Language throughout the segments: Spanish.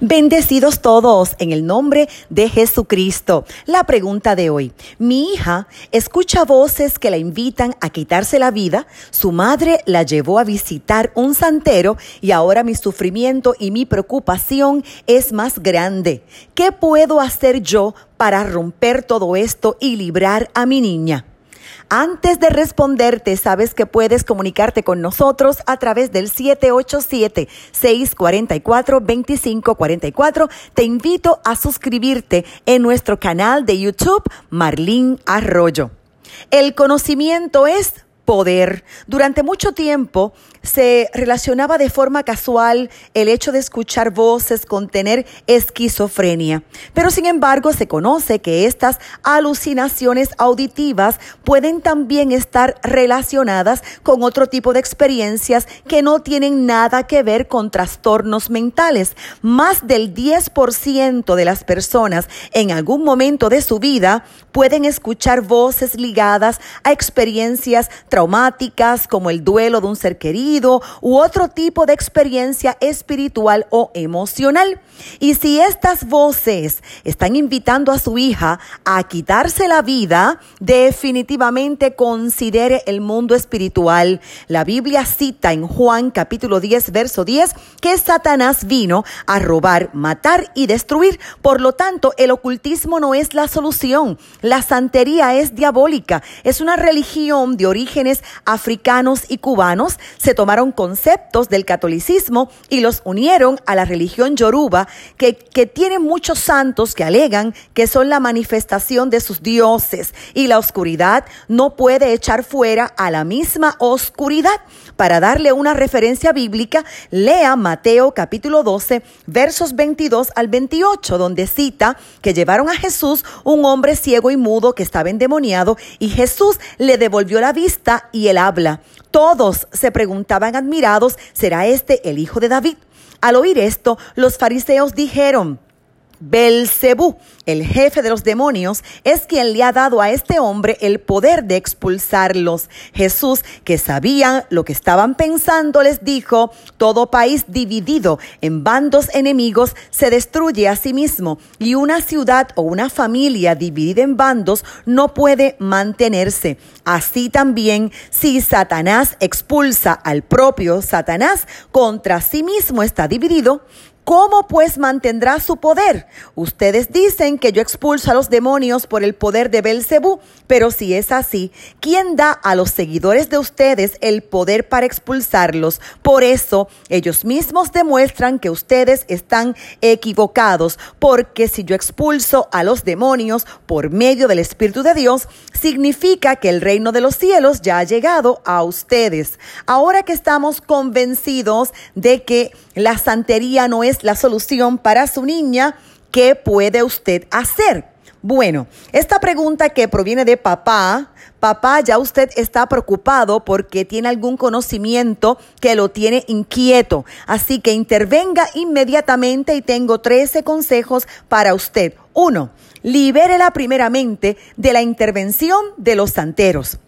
Bendecidos todos en el nombre de Jesucristo. La pregunta de hoy. Mi hija escucha voces que la invitan a quitarse la vida. Su madre la llevó a visitar un santero y ahora mi sufrimiento y mi preocupación es más grande. ¿Qué puedo hacer yo para romper todo esto y librar a mi niña? Antes de responderte, sabes que puedes comunicarte con nosotros a través del 787-644-2544. Te invito a suscribirte en nuestro canal de YouTube, Marlín Arroyo. El conocimiento es poder. Durante mucho tiempo se relacionaba de forma casual el hecho de escuchar voces con tener esquizofrenia. Pero sin embargo se conoce que estas alucinaciones auditivas pueden también estar relacionadas con otro tipo de experiencias que no tienen nada que ver con trastornos mentales. Más del 10% de las personas en algún momento de su vida pueden escuchar voces ligadas a experiencias traumáticas como el duelo de un ser querido u otro tipo de experiencia espiritual o emocional. Y si estas voces están invitando a su hija a quitarse la vida, definitivamente considere el mundo espiritual. La Biblia cita en Juan capítulo 10, verso 10, que Satanás vino a robar, matar y destruir. Por lo tanto, el ocultismo no es la solución. La santería es diabólica. Es una religión de origen africanos y cubanos se tomaron conceptos del catolicismo y los unieron a la religión yoruba, que, que tiene muchos santos que alegan que son la manifestación de sus dioses y la oscuridad no puede echar fuera a la misma oscuridad. Para darle una referencia bíblica, lea Mateo capítulo 12, versos 22 al 28, donde cita que llevaron a Jesús un hombre ciego y mudo que estaba endemoniado y Jesús le devolvió la vista y él habla. Todos se preguntaban admirados, ¿será este el hijo de David? Al oír esto, los fariseos dijeron, Belcebú, el jefe de los demonios, es quien le ha dado a este hombre el poder de expulsarlos. Jesús, que sabía lo que estaban pensando, les dijo, todo país dividido en bandos enemigos se destruye a sí mismo y una ciudad o una familia dividida en bandos no puede mantenerse. Así también, si Satanás expulsa al propio Satanás, contra sí mismo está dividido, ¿Cómo pues mantendrá su poder? Ustedes dicen que yo expulso a los demonios por el poder de Belcebú, pero si es así, ¿quién da a los seguidores de ustedes el poder para expulsarlos? Por eso ellos mismos demuestran que ustedes están equivocados, porque si yo expulso a los demonios por medio del Espíritu de Dios, significa que el reino de los cielos ya ha llegado a ustedes. Ahora que estamos convencidos de que la santería no es la solución para su niña, ¿qué puede usted hacer? Bueno, esta pregunta que proviene de papá, papá, ya usted está preocupado porque tiene algún conocimiento que lo tiene inquieto. Así que intervenga inmediatamente y tengo 13 consejos para usted. Uno, libérela primeramente de la intervención de los santeros.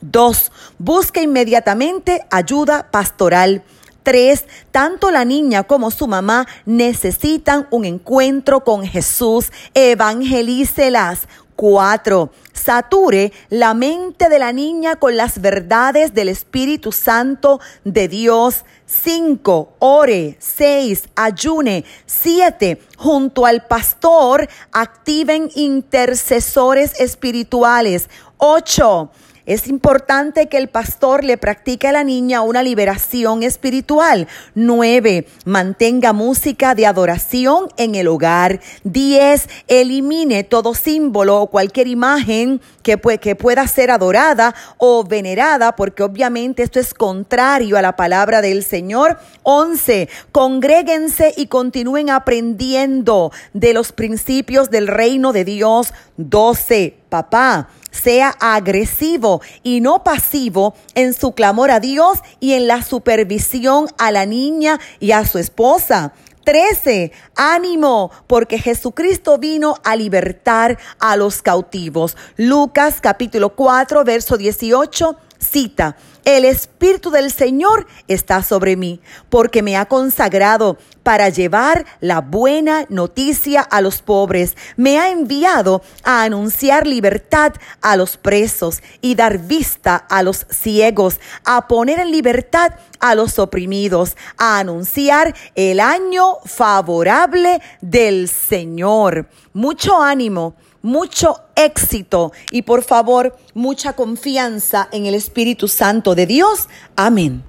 Dos, busque inmediatamente ayuda pastoral. Tres, tanto la niña como su mamá necesitan un encuentro con Jesús. Evangelícelas. Cuatro, sature la mente de la niña con las verdades del Espíritu Santo de Dios. Cinco, ore. Seis, ayune. Siete, junto al pastor activen intercesores espirituales. Ocho, es importante que el pastor le practique a la niña una liberación espiritual. Nueve, mantenga música de adoración en el hogar. Diez, elimine todo símbolo o cualquier imagen que, que pueda ser adorada o venerada, porque obviamente esto es contrario a la palabra del Señor. Once, congréguense y continúen aprendiendo de los principios del reino de Dios. Doce, papá, sea agresivo y no pasivo en su clamor a Dios y en la supervisión a la niña y a su esposa. 13. Ánimo, porque Jesucristo vino a libertar a los cautivos. Lucas capítulo 4, verso 18 Cita, el Espíritu del Señor está sobre mí, porque me ha consagrado para llevar la buena noticia a los pobres. Me ha enviado a anunciar libertad a los presos y dar vista a los ciegos, a poner en libertad a los oprimidos, a anunciar el año favorable del Señor. Mucho ánimo mucho éxito y por favor mucha confianza en el Espíritu Santo de Dios. Amén.